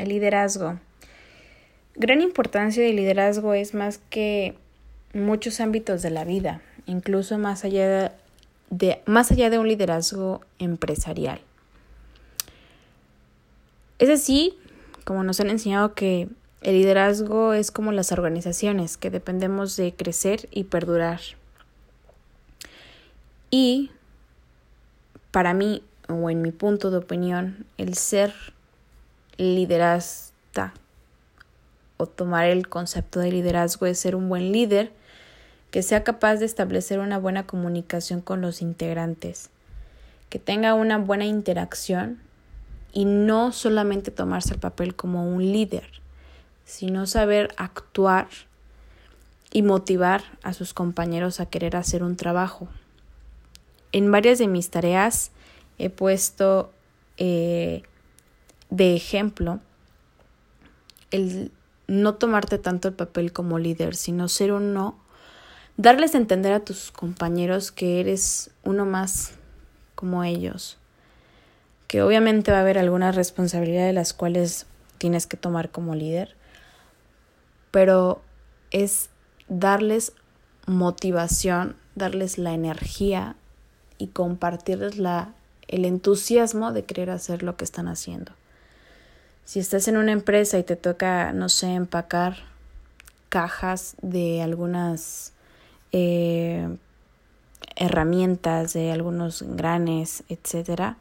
El liderazgo. Gran importancia del liderazgo es más que muchos ámbitos de la vida, incluso más allá de, más allá de un liderazgo empresarial. Es así, como nos han enseñado que el liderazgo es como las organizaciones, que dependemos de crecer y perdurar. Y para mí, o en mi punto de opinión, el ser liderasta o tomar el concepto de liderazgo es ser un buen líder que sea capaz de establecer una buena comunicación con los integrantes, que tenga una buena interacción y no solamente tomarse el papel como un líder, sino saber actuar y motivar a sus compañeros a querer hacer un trabajo. En varias de mis tareas he puesto eh, de ejemplo el no tomarte tanto el papel como líder, sino ser uno, darles a entender a tus compañeros que eres uno más como ellos, que obviamente va a haber algunas responsabilidades de las cuales tienes que tomar como líder, pero es darles motivación, darles la energía y compartirles la, el entusiasmo de querer hacer lo que están haciendo. Si estás en una empresa y te toca, no sé, empacar cajas de algunas eh, herramientas, de algunos granes, etcétera,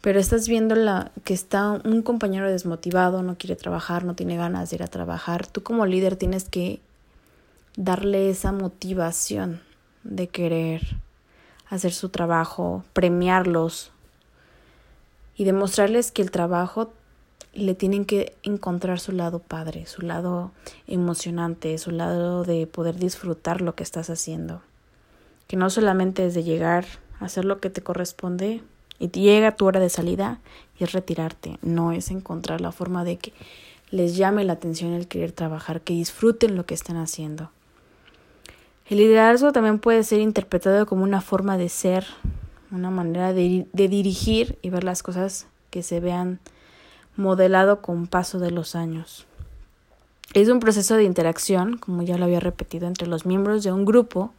pero estás viendo la, que está un compañero desmotivado, no quiere trabajar, no tiene ganas de ir a trabajar, tú como líder tienes que darle esa motivación de querer hacer su trabajo, premiarlos y demostrarles que el trabajo le tienen que encontrar su lado padre, su lado emocionante, su lado de poder disfrutar lo que estás haciendo. Que no solamente es de llegar a hacer lo que te corresponde y llega tu hora de salida y es retirarte, no es encontrar la forma de que les llame la atención el querer trabajar, que disfruten lo que están haciendo. El liderazgo también puede ser interpretado como una forma de ser, una manera de, de dirigir y ver las cosas que se vean modelado con paso de los años. Es un proceso de interacción, como ya lo había repetido, entre los miembros de un grupo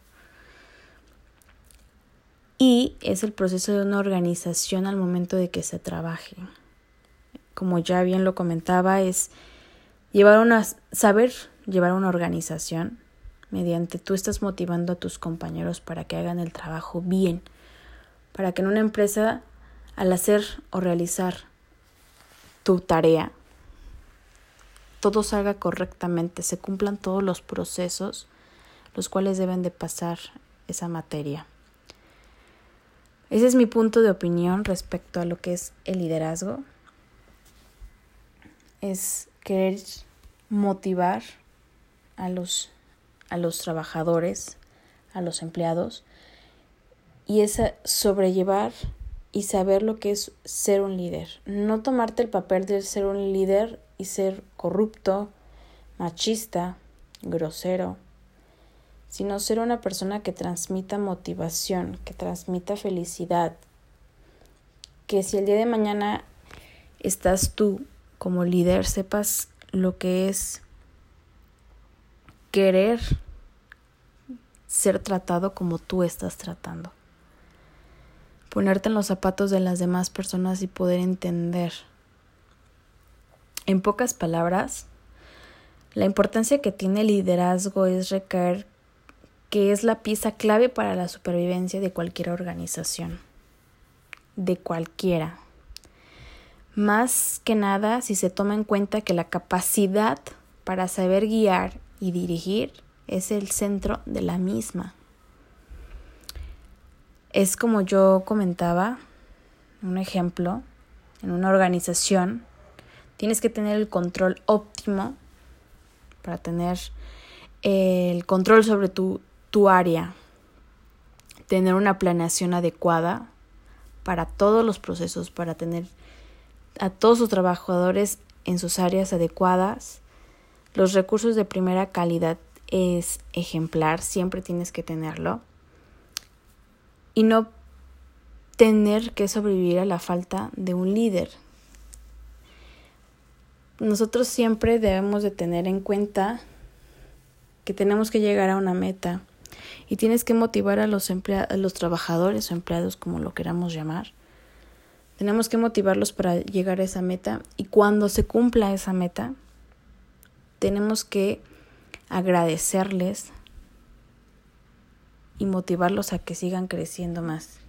y es el proceso de una organización al momento de que se trabaje. Como ya bien lo comentaba, es llevar una saber llevar una organización mediante tú estás motivando a tus compañeros para que hagan el trabajo bien, para que en una empresa al hacer o realizar tu tarea, todo salga correctamente, se cumplan todos los procesos los cuales deben de pasar esa materia. Ese es mi punto de opinión respecto a lo que es el liderazgo. Es querer motivar a los, a los trabajadores, a los empleados, y es sobrellevar y saber lo que es ser un líder. No tomarte el papel de ser un líder y ser corrupto, machista, grosero, sino ser una persona que transmita motivación, que transmita felicidad, que si el día de mañana estás tú como líder, sepas lo que es querer ser tratado como tú estás tratando ponerte en los zapatos de las demás personas y poder entender. En pocas palabras, la importancia que tiene el liderazgo es recaer que es la pieza clave para la supervivencia de cualquier organización, de cualquiera. Más que nada si se toma en cuenta que la capacidad para saber guiar y dirigir es el centro de la misma. Es como yo comentaba, un ejemplo, en una organización, tienes que tener el control óptimo para tener el control sobre tu, tu área, tener una planeación adecuada para todos los procesos, para tener a todos sus trabajadores en sus áreas adecuadas. Los recursos de primera calidad es ejemplar, siempre tienes que tenerlo y no tener que sobrevivir a la falta de un líder. nosotros siempre debemos de tener en cuenta que tenemos que llegar a una meta y tienes que motivar a los, a los trabajadores o empleados, como lo queramos llamar. Tenemos que motivarlos para llegar a esa meta y cuando se cumpla esa meta, tenemos que agradecerles y motivarlos a que sigan creciendo más.